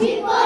Hip